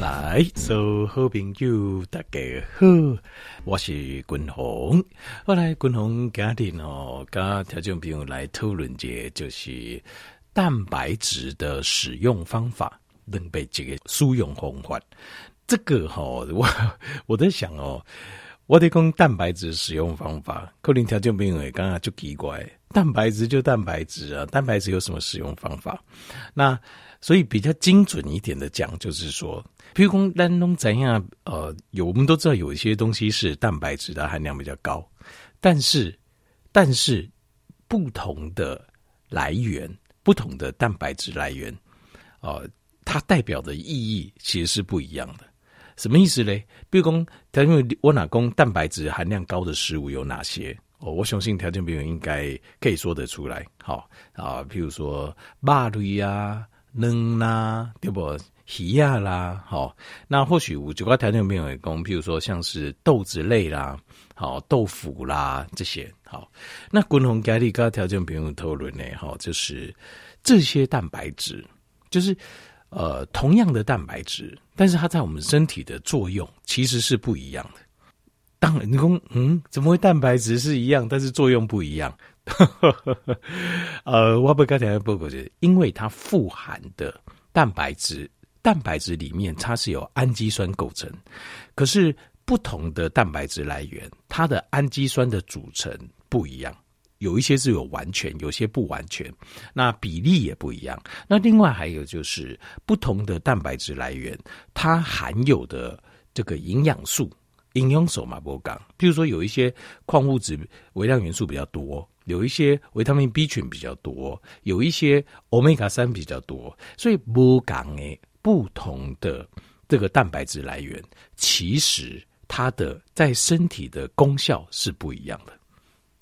来，所有好朋友大家好，我是君鸿。后来君鸿家庭哦，跟听众朋友来讨论一下，就是蛋白质的使用方法，能被这个输用方法。这个哈、哦，我我在想哦，我得讲蛋白质使用方法，可能听众朋友也刚刚就奇怪，蛋白质就蛋白质啊，蛋白质有什么使用方法？那所以比较精准一点的讲，就是说。譬如说，咱拢怎样？呃，有我们都知道，有一些东西是蛋白质的含量比较高，但是，但是不同的来源，不同的蛋白质来源，呃，它代表的意义其实是不一样的。什么意思嘞？比如说，因为我哪公蛋白质含量高的食物有哪些？哦，我相信条件朋友应该可以说得出来。好啊，譬如说肉类啊、卵啦，对不？皮呀啦，好，那或许我就刚才条件没有讲，譬如说像是豆子类啦，好，豆腐啦这些，好，那共同概率刚条件不用讨论呢，好，就是这些蛋白质，就是呃同样的蛋白质，但是它在我们身体的作用其实是不一样的。当然，你说嗯，怎么会蛋白质是一样，但是作用不一样？呃，我不刚才报告就是，因为它富含的蛋白质。蛋白质里面它是由氨基酸构成，可是不同的蛋白质来源，它的氨基酸的组成不一样，有一些是有完全，有些不完全，那比例也不一样。那另外还有就是不同的蛋白质来源，它含有的这个营养素，营养素嘛不讲，譬如说有一些矿物质、微量元素比较多，有一些维他命 B 群比较多，有一些欧米伽三比较多，所以不讲诶。不同的这个蛋白质来源，其实它的在身体的功效是不一样的。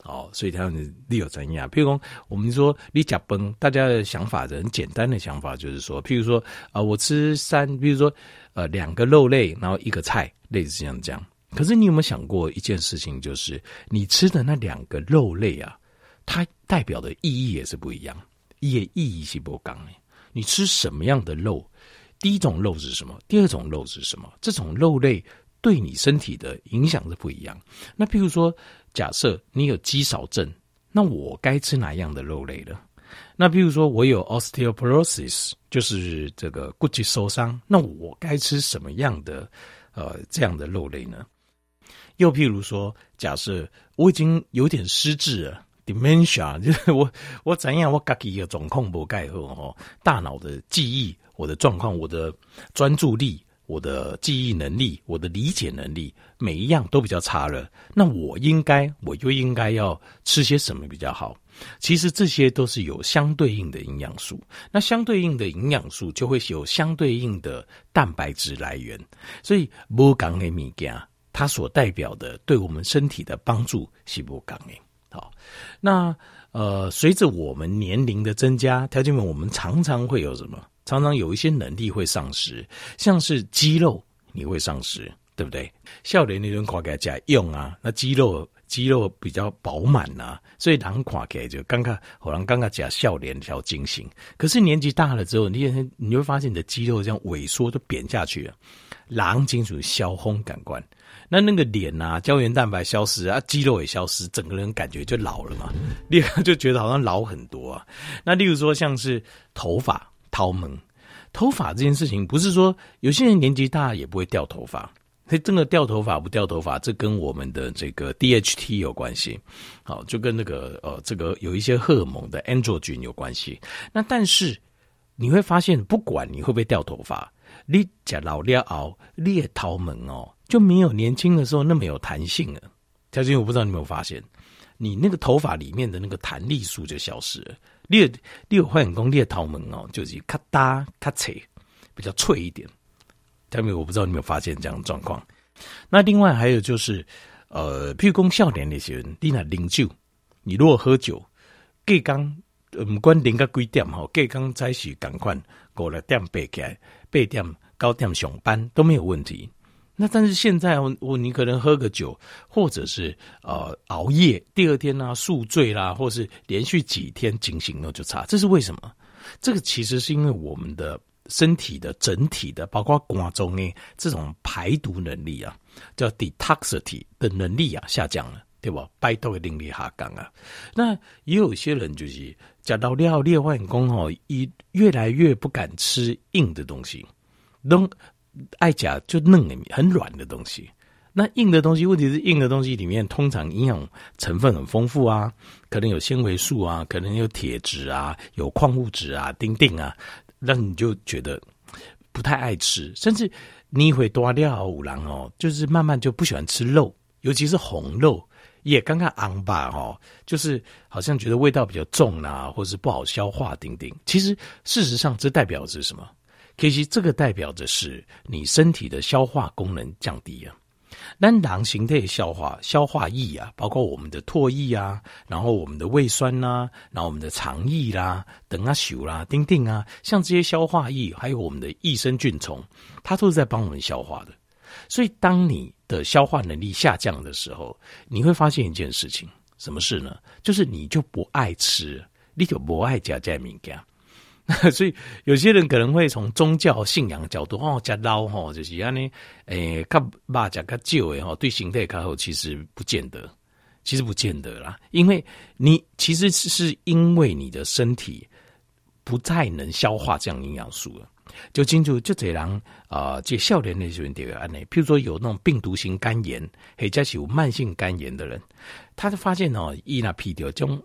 哦，所以它们力有怎样？譬如说，我们说你甲崩，大家的想法很简单的想法就是说，譬如说啊、我吃三，比如说呃两个肉类，然后一个菜，类似这样这样。可是你有没有想过一件事情，就是你吃的那两个肉类啊，它代表的意义也是不一样，也意义是不一样的。你吃什么样的肉？第一种肉是什么？第二种肉是什么？这种肉类对你身体的影响是不一样。那譬如说，假设你有肌少症，那我该吃哪样的肉类呢？那譬如说我有 osteoporosis，就是这个骨质疏松，那我该吃什么样的呃这样的肉类呢？又譬如说，假设我已经有点失智了，dementia，就是我我怎样我自己的状况不盖好哦，大脑的记忆。我的状况，我的专注力，我的记忆能力，我的理解能力，每一样都比较差了。那我应该，我就应该要吃些什么比较好？其实这些都是有相对应的营养素。那相对应的营养素就会有相对应的蛋白质来源。所以，不同的物件，它所代表的对我们身体的帮助是不同的。好，那呃，随着我们年龄的增加，条件们，我们常常会有什么？常常有一些能力会丧失，像是肌肉你会丧失，对不对？笑脸那种看起来加用啊，那肌肉肌肉比较饱满呐、所以人垮开就刚刚好像刚刚加少年比较精神。可是年纪大了之后，你你会发现你的肌肉这样萎缩，都扁下去了。狼金属消烘感官，那那个脸啊，胶原蛋白消失啊，肌肉也消失，整个人感觉就老了嘛，立刻就觉得好像老很多啊。那例如说像是头发。头毛，头发这件事情不是说有些人年纪大也不会掉头发，所以真的掉头发不掉头发，这跟我们的这个 DHT 有关系，好，就跟那个呃这个有一些荷尔蒙的 androgen 有关系。那但是你会发现，不管你会不会掉头发，你假老了熬你也头毛哦，就没有年轻的时候那么有弹性了。条件我不知道你有没有发现，你那个头发里面的那个弹力素就消失了。你有你有发现讲你的头毛哦，就是咔哒咔脆，比较脆一点。下面我不知道你有没有发现这样的状况。那另外还有就是，呃，譬如讲少年那些人，你那饮酒，你如果喝酒，隔刚不管零个几点哈，隔刚在时赶快过来点背起来，八点九点上班都没有问题。那但是现在我你可能喝个酒，或者是呃熬夜，第二天呢、啊、宿醉啦，或是连续几天警醒了就差，这是为什么？这个其实是因为我们的身体的整体的，包括肝脏呢这种排毒能力啊，叫 detoxity 的能力啊下降了，对吧？排毒的能力下降啊。那也有些人就是讲到料列万公哦，一越来越不敢吃硬的东西，都爱甲就嫩的很软的东西。那硬的东西，问题是硬的东西里面通常营养成分很丰富啊，可能有纤维素啊，可能有铁质啊，有矿物质啊，丁丁啊，让你就觉得不太爱吃，甚至你会多掉五郎哦，就是慢慢就不喜欢吃肉，尤其是红肉，也刚刚昂吧哦，就是好像觉得味道比较重啊，或是不好消化，丁丁。其实事实上，这代表是什么？其实这个代表的是你身体的消化功能降低啊。那囊形态消化消化液啊，包括我们的唾液啊，然后我们的胃酸呐、啊，然后我们的肠液啦，等啊、咻啦、丁丁啊，像这些消化液，还有我们的益生菌虫，它都是在帮我们消化的。所以，当你的消化能力下降的时候，你会发现一件事情，什么事呢？就是你就不爱吃，你就不爱加加敏感。所以有些人可能会从宗教信仰角度哦，加捞吼，就是安尼，诶，较肉食较少诶吼，对形态较好，其实不见得，其实不见得啦，因为你其实是因为你的身体不太能消化这样营养素了，就清楚就这样啊，这笑脸那些人点安尼，譬如说有那种病毒性肝炎，或者是有慢性肝炎的人，他就发现哦，伊那皮掉这种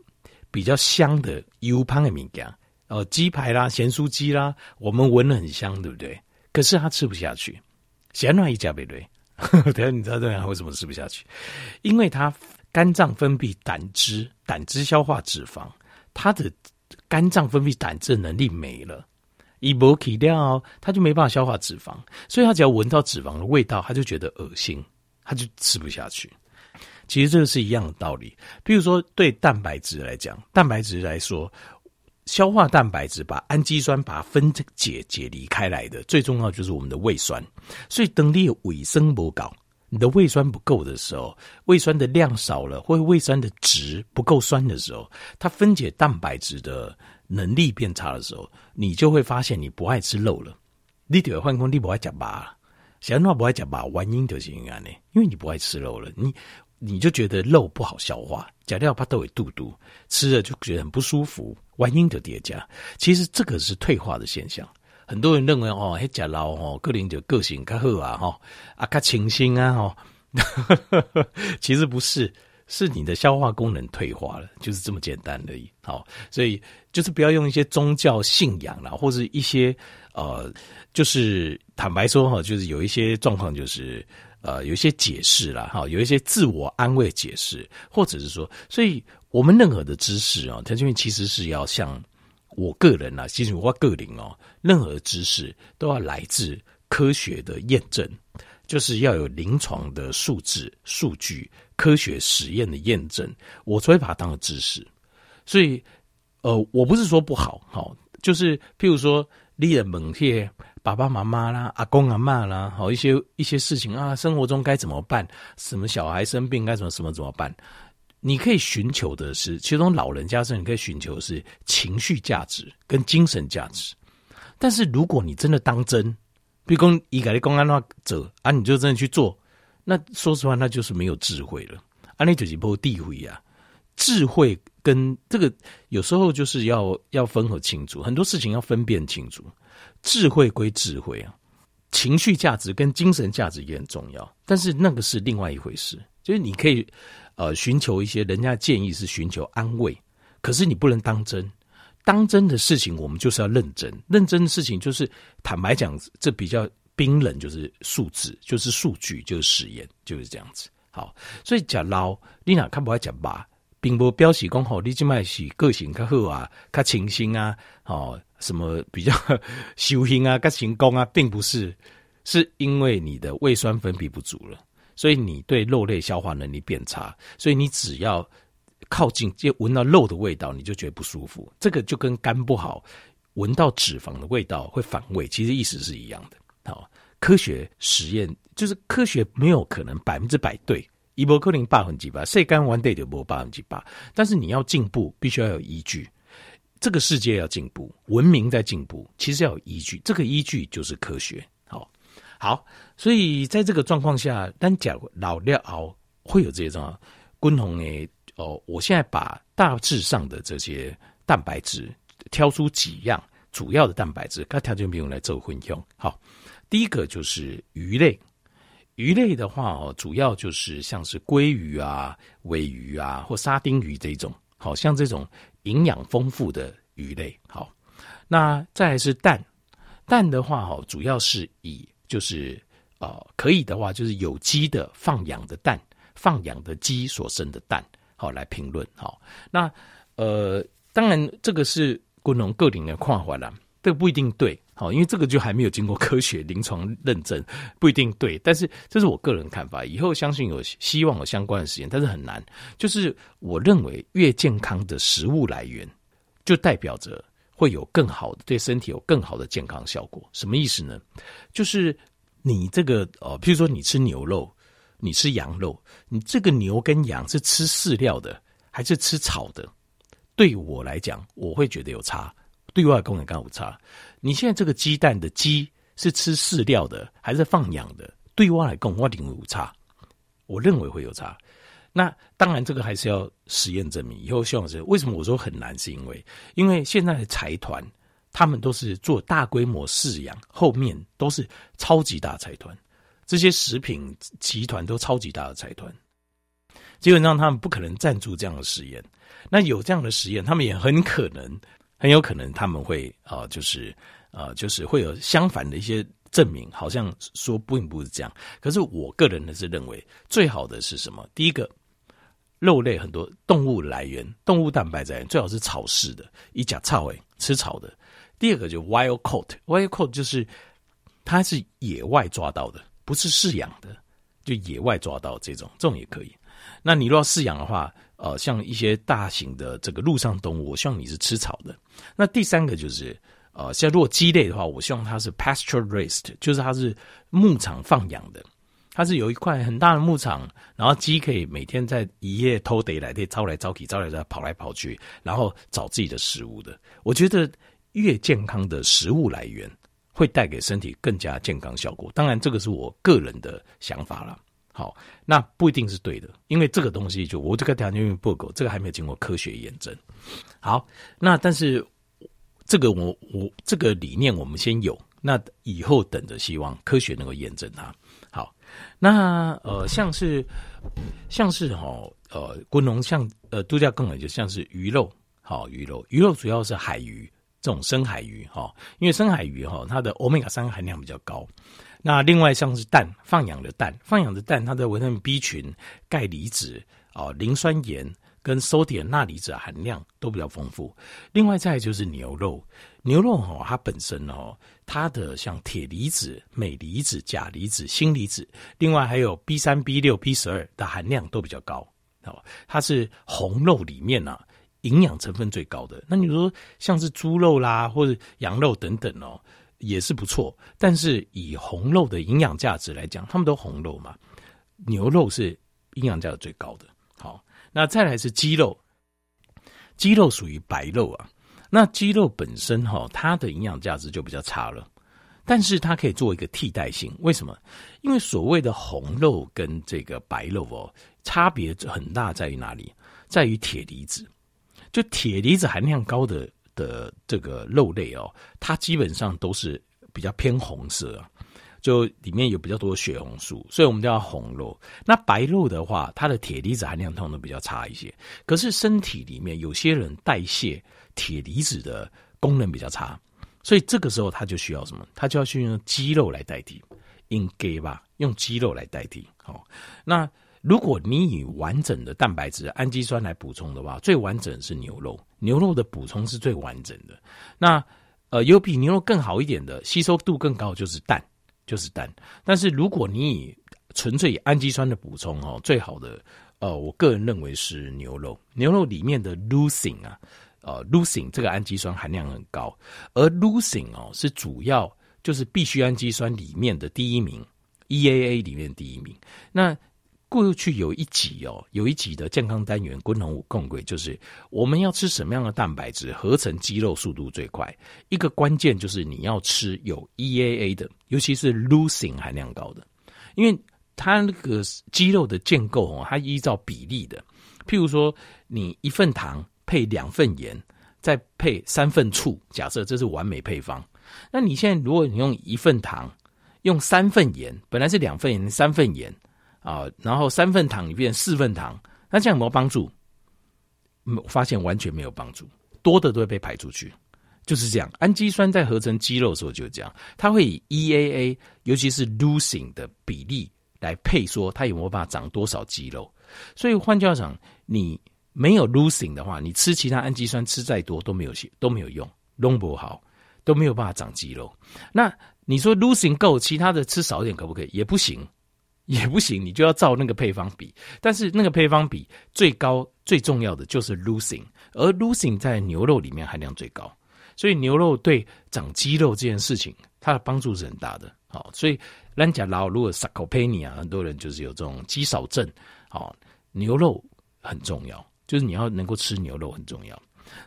比较香的油胖的物件。哦，鸡排啦，咸酥鸡啦，我们闻了很香，对不对？可是他吃不下去，咸软一加倍对。等下你知道这样为什么吃不下去？因为他肝脏分泌胆汁，胆汁消化脂肪，他的肝脏分泌胆汁的能力没了，一波起掉，他就没办法消化脂肪，所以他只要闻到脂肪的味道，他就觉得恶心，他就吃不下去。其实这个是一样的道理。比如说，对蛋白质来讲，蛋白质来说。消化蛋白质，把氨基酸把它分解解离开来的，最重要就是我们的胃酸。所以，当你有胃酸不够，你的胃酸不够的时候，胃酸的量少了，或者胃酸的值不够酸的时候，它分解蛋白质的能力变差的时候，你就会发现你不爱吃肉了。你得换工，你不爱吃肉，想要不爱吃肉，原因就是因为呢，因为你不爱吃肉了，你。你就觉得肉不好消化，假料怕都会肚肚，吃了就觉得很不舒服，原因就叠加。其实这个是退化的现象。很多人认为哦，嘿，假老哦，个人就个性较好啊，哈啊，较清新啊，哈。其实不是，是你的消化功能退化了，就是这么简单而已。好，所以就是不要用一些宗教信仰啦，或者一些呃，就是坦白说哈，就是有一些状况就是。呃，有一些解释啦，哈，有一些自我安慰解释，或者是说，所以我们任何的知识啊，它这边其实是要像我个人啊，其实我个人哦，任何知识都要来自科学的验证，就是要有临床的数字、数据、科学实验的验证，我才会把它当做知识。所以，呃，我不是说不好，好，就是譬如说，你的猛些。爸爸妈妈啦，阿公阿嬷啦，好一些一些事情啊，生活中该怎么办？什么小孩生病该怎么什么怎么办？你可以寻求的是，其中老人家是你可以寻求的是情绪价值跟精神价值。但是如果你真的当真，比如说一个公安的话者啊，你就真的去做，那说实话，那就是没有智慧了。啊，那就是不地位啊，智慧跟这个有时候就是要要分合清楚，很多事情要分辨清楚。智慧归智慧啊，情绪价值跟精神价值也很重要，但是那个是另外一回事。就是你可以呃寻求一些人家建议是寻求安慰，可是你不能当真。当真的事情我们就是要认真，认真的事情就是坦白讲，这比较冰冷，就是数字，就是数据，就是实验，就是这样子。好，所以讲老你哪看不爱讲吧，并不表示讲吼，你这卖是个性较好啊，较清新啊，哦。什么比较修行啊、较成功啊，并不是，是因为你的胃酸分泌不足了，所以你对肉类消化能力变差，所以你只要靠近就闻到肉的味道，你就觉得不舒服。这个就跟肝不好，闻到脂肪的味道会反胃，其实意思是一样的。好，科学实验就是科学没有可能百分之百对，一波克林百分之百，晒干完对就波八分之百，但是你要进步，必须要有依据。这个世界要进步，文明在进步，其实要有依据，这个依据就是科学。好，所以在这个状况下，单讲老料熬会有这些状况。共同诶，哦，我现在把大致上的这些蛋白质挑出几样主要的蛋白质，它条件比用来做混用。好，第一个就是鱼类，鱼类的话哦，主要就是像是鲑鱼啊、尾鱼啊或沙丁鱼这种，好像这种营养丰富的鱼类。好，那再来是蛋，蛋的话哦，主要是以就是呃，可以的话就是有机的放养的蛋。放养的鸡所生的蛋，好来评论。好，那呃，当然这个是归农个人的看法啦，这个不一定对。好，因为这个就还没有经过科学临床认证，不一定对。但是这是我个人看法，以后相信有希望有相关的实验，但是很难。就是我认为越健康的食物来源，就代表着会有更好的对身体有更好的健康效果。什么意思呢？就是你这个呃，譬如说你吃牛肉。你吃羊肉，你这个牛跟羊是吃饲料的还是吃草的？对我来讲，我会觉得有差。对外公也刚有差。你现在这个鸡蛋的鸡是吃饲料的还是放养的？对外来公我定有差。我认为会有差。那当然，这个还是要实验证明。以后希望是为什么我说很难，是因为因为现在的财团他们都是做大规模饲养，后面都是超级大财团。这些食品集团都超级大的财团，基本上他们不可能赞助这样的实验。那有这样的实验，他们也很可能，很有可能他们会啊、就是啊、就是会有相反的一些证明，好像说并不是这样。可是我个人呢是认为，最好的是什么？第一个，肉类很多动物来源，动物蛋白质最好是草饲的，以甲草诶吃草的。第二个就 wild caught，wild caught 就是它是野外抓到的。不是饲养的，就野外抓到这种，这种也可以。那你如果要饲养的话，呃，像一些大型的这个陆上动物，我希望你是吃草的。那第三个就是，呃，像如果鸡类的话，我希望它是 pasture raised，就是它是牧场放养的，它是有一块很大的牧场，然后鸡可以每天在一夜偷得来，得招来招去，招来招跑来跑去，然后找自己的食物的。我觉得越健康的食物来源，会带给身体更加健康效果，当然这个是我个人的想法了。好，那不一定是对的，因为这个东西就我这个条件不够，这个还没有经过科学验证。好，那但是这个我我这个理念我们先有，那以后等着希望科学能够验证它。那呃像是像是哈呃国农像呃度假更好，就像是鱼肉，好鱼肉鱼肉主要是海鱼。这种深海鱼哈，因为深海鱼哈，它的欧米伽三含量比较高。那另外像是蛋，放养的蛋，放养的蛋，它的维生素 B 群、钙离子啊、磷酸盐跟 sodium 钠离子含量都比较丰富。另外再就是牛肉，牛肉哈，它本身哦，它的像铁离子、镁离子、钾离子、锌离子，另外还有 B 三、B 六、B 十二的含量都比较高。哦，它是红肉里面呢、啊。营养成分最高的，那你说像是猪肉啦，或者羊肉等等哦，也是不错。但是以红肉的营养价值来讲，他们都红肉嘛，牛肉是营养价值最高的。好，那再来是鸡肉，鸡肉属于白肉啊。那鸡肉本身哈，它的营养价值就比较差了，但是它可以做一个替代性。为什么？因为所谓的红肉跟这个白肉哦，差别很大，在于哪里？在于铁离子。就铁离子含量高的的这个肉类哦，它基本上都是比较偏红色啊，就里面有比较多血红素，所以我们叫红肉。那白肉的话，它的铁离子含量通常都比较差一些。可是身体里面有些人代谢铁离子的功能比较差，所以这个时候它就需要什么？它就要去用肌肉来代替，应该吧？用肌肉来代替。好，那。如果你以完整的蛋白质、氨基酸来补充的话，最完整是牛肉。牛肉的补充是最完整的。那呃，有比牛肉更好一点的，吸收度更高就是蛋，就是蛋。但是如果你以纯粹以氨基酸的补充哦，最好的呃，我个人认为是牛肉。牛肉里面的 leucine 啊，呃，leucine 这个氨基酸含量很高，而 leucine 哦是主要就是必需氨基酸里面的第一名，EAA 里面第一名。那过去有一集哦，有一集的健康单元，滚龙共轨就是我们要吃什么样的蛋白质，合成肌肉速度最快。一个关键就是你要吃有 EAA 的，尤其是 Leucine 含量高的，因为它那个肌肉的建构哦，它依照比例的。譬如说，你一份糖配两份盐，再配三份醋，假设这是完美配方。那你现在如果你用一份糖，用三份盐，本来是两份盐，三份盐啊，然后三份糖你变四份糖，那这样有没有帮助？我发现完全没有帮助，多的都会被排出去，就是这样。氨基酸在合成肌肉的时候就是这样，它会以 EAA，尤其是 Leucine 的比例来配，说它有没有办法长多少肌肉。所以换句话讲，你没有 Leucine 的话，你吃其他氨基酸吃再多都没有都没有用，弄不好都没有办法长肌肉。那你说 Leucine 够，其他的吃少一点可不可以？也不行，也不行。你就要照那个配方比，但是那个配方比最高最重要的就是 Leucine，而 Leucine 在牛肉里面含量最高，所以牛肉对长肌肉这件事情，它的帮助是很大的。好，所以咱讲老如果 Sarcopenia，很多人就是有这种肌少症。好，牛肉很重要，就是你要能够吃牛肉很重要。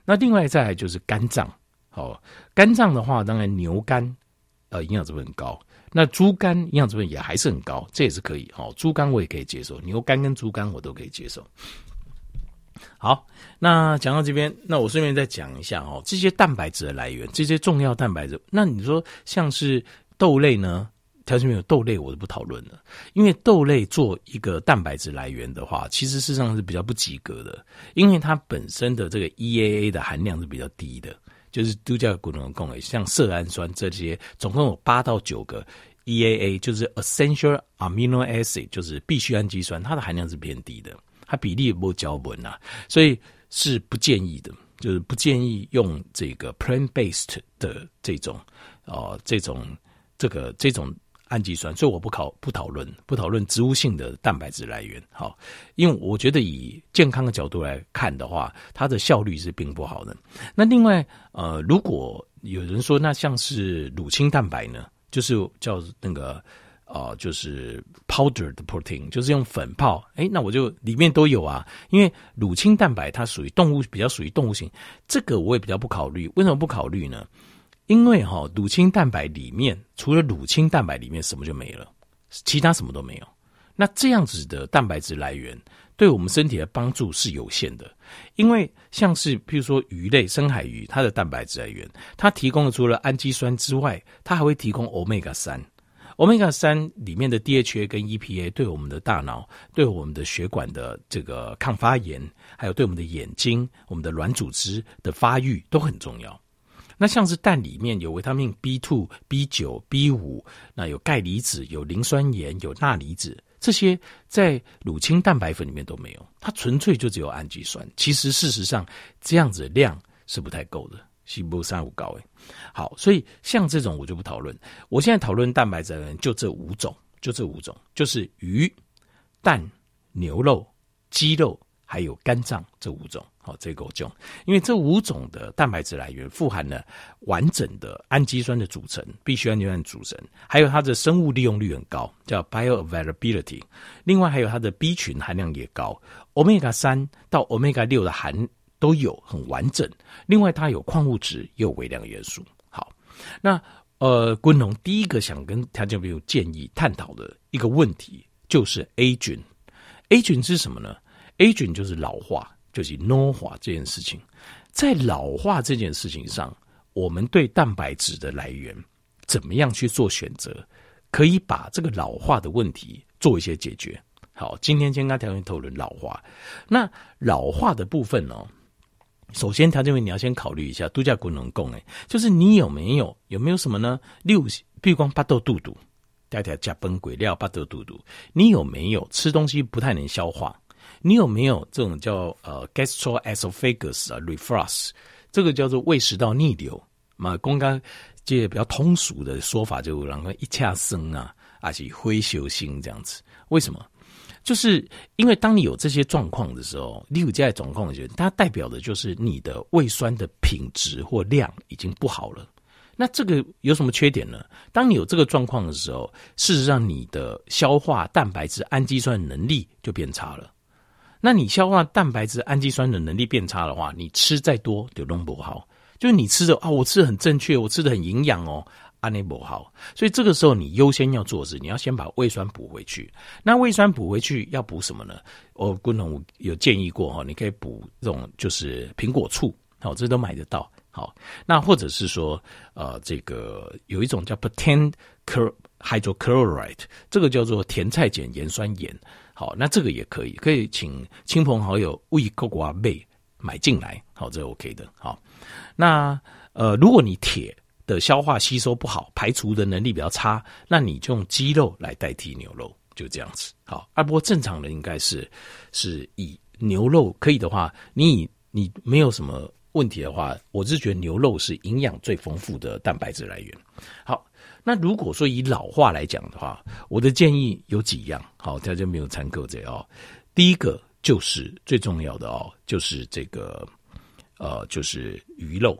那另外再来就是肝脏，好，肝脏的话，当然牛肝。呃，营养成分很高。那猪肝营养成分也还是很高，这也是可以。哦，猪肝我也可以接受，牛肝跟猪肝我都可以接受。好，那讲到这边，那我顺便再讲一下哦，这些蛋白质的来源，这些重要蛋白质。那你说像是豆类呢？条件没有豆类，我就不讨论了。因为豆类做一个蛋白质来源的话，其实事实上是比较不及格的，因为它本身的这个 EAA 的含量是比较低的。就是都叫骨能共诶，像色氨酸这些，总共有八到九个 EAA，就是 essential amino acid，就是必需氨基酸，它的含量是偏低的，它比例也不较稳啊，所以是不建议的，就是不建议用这个 plant-based 的这种哦、呃，这种这个这种。氨基酸，所以我不考不讨论不讨论植物性的蛋白质来源，好，因为我觉得以健康的角度来看的话，它的效率是并不好的。那另外，呃，如果有人说那像是乳清蛋白呢，就是叫那个呃，就是 powder 的 protein，就是用粉泡，诶，那我就里面都有啊。因为乳清蛋白它属于动物，比较属于动物性，这个我也比较不考虑。为什么不考虑呢？因为哈，乳清蛋白里面除了乳清蛋白里面什么就没了，其他什么都没有。那这样子的蛋白质来源对我们身体的帮助是有限的。因为像是譬如说鱼类、深海鱼，它的蛋白质来源，它提供的除了氨基酸之外，它还会提供欧米伽三。欧米伽三里面的 DHA 跟 EPA 对我们的大脑、对我们的血管的这个抗发炎，还有对我们的眼睛、我们的软组织的发育都很重要。那像是蛋里面有维他命 B two、B 九、B 五，那有钙离子、有磷酸盐、有钠离子，这些在乳清蛋白粉里面都没有，它纯粹就只有氨基酸。其实事实上这样子的量是不太够的，是不三五高诶。好，所以像这种我就不讨论。我现在讨论蛋白质的人就这五种，就这五种，就是鱼、蛋、牛肉、鸡肉。还有肝脏这五种，好，这个够用，因为这五种的蛋白质来源富含了完整的氨基酸的组成，必需氨基酸组成，还有它的生物利用率很高，叫 bioavailability。另外还有它的 B 群含量也高，omega 三到 omega 六的含都有很完整。另外它有矿物质，也有微量元素。好，那呃，昆农第一个想跟条件朋友建议探讨的一个问题就是 A 菌，A 菌是什么呢？A 菌就是老化，就是老化这件事情，在老化这件事情上，我们对蛋白质的来源怎么样去做选择，可以把这个老化的问题做一些解决。好，今天先跟条件讨论老化。那老化的部分呢、哦，首先条件为你要先考虑一下度假功能供诶，就是你有没有有没有什么呢？六避光巴豆肚肚，大家加崩鬼料巴豆肚肚，你有没有吃东西不太能消化？你有没有这种叫呃 gastroesophagus 啊 reflux，这个叫做胃食道逆流嘛？刚刚这比较通俗的说法，就让它一恰生啊，而且灰球星这样子。为什么？就是因为当你有这些状况的时候，你有这些状况的时候，它代表的就是你的胃酸的品质或量已经不好了。那这个有什么缺点呢？当你有这个状况的时候，事实上你的消化蛋白质、氨基酸能力就变差了。那你消化蛋白质、氨基酸的能力变差的话，你吃再多就弄不好。就是你吃的啊，我吃的很正确，我吃的很营养哦，安内不好。所以这个时候你优先要做的是，你要先把胃酸补回去。那胃酸补回去要补什么呢？我滚龙有建议过哈，你可以补这种就是苹果醋，好，这都买得到。好，那或者是说，呃，这个有一种叫 potent hydrochloride，这个叫做甜菜碱盐酸盐。好，那这个也可以，可以请亲朋好友为各国买买进来，好，这 OK 的。好，那呃，如果你铁的消化吸收不好，排除的能力比较差，那你就用鸡肉来代替牛肉，就这样子。好，啊，不过正常的应该是是以牛肉可以的话，你你没有什么问题的话，我是觉得牛肉是营养最丰富的蛋白质来源。好。那如果说以老化来讲的话，我的建议有几样，好，大家没有参考这哦。第一个就是最重要的哦，就是这个呃，就是鱼肉。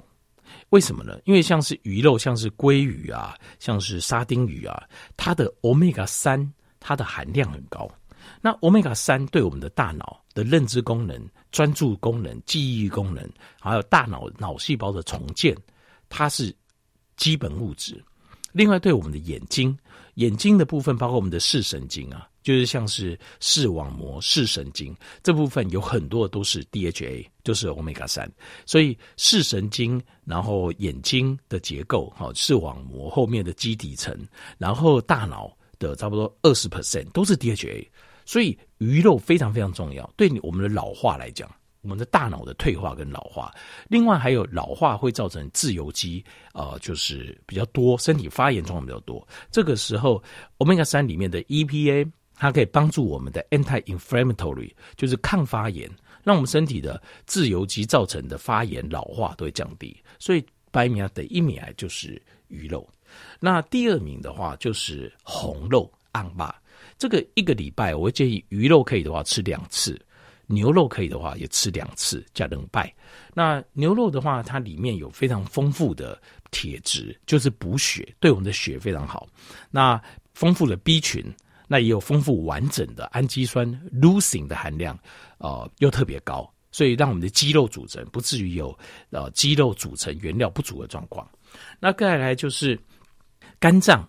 为什么呢？因为像是鱼肉，像是鲑鱼啊，像是沙丁鱼啊，它的欧米伽三，它的含量很高。那欧米伽三对我们的大脑的认知功能、专注功能、记忆功能，还有大脑脑细胞的重建，它是基本物质。另外，对我们的眼睛，眼睛的部分包括我们的视神经啊，就是像是视网膜、视神经这部分有很多都是 DHA，就是 Omega 三。所以视神经，然后眼睛的结构，好，视网膜后面的基底层，然后大脑的差不多二十 percent 都是 DHA。所以鱼肉非常非常重要，对你我们的老化来讲。我们的大脑的退化跟老化，另外还有老化会造成自由基，呃，就是比较多，身体发炎状况比较多。这个时候，Omega 三里面的 EPA，它可以帮助我们的 anti-inflammatory，就是抗发炎，让我们身体的自由基造成的发炎老化都会降低。所以排名第一名就是鱼肉，那第二名的话就是红肉昂巴。这个一个礼拜我会建议鱼肉可以的话吃两次。牛肉可以的话，也吃两次加冷拜。那牛肉的话，它里面有非常丰富的铁质，就是补血，对我们的血非常好。那丰富的 B 群，那也有丰富完整的氨基酸 leucine 的含量，呃，又特别高，所以让我们的肌肉组成不至于有呃肌肉组成原料不足的状况。那再来就是肝脏，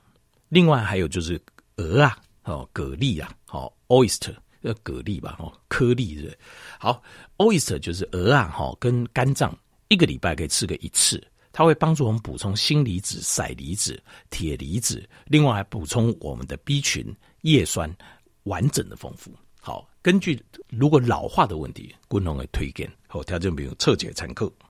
另外还有就是鹅啊，哦，蛤蜊啊，好 oyster。要蛤蜊吧，哦，颗粒是好，oyster 就是鹅啊，哈，跟肝脏一个礼拜可以吃个一次，它会帮助我们补充锌离子、硒离子、铁离子，另外还补充我们的 B 群、叶酸，完整的丰富。好，根据如果老化的问题，滚龙会推荐好条件，比如彻解参考。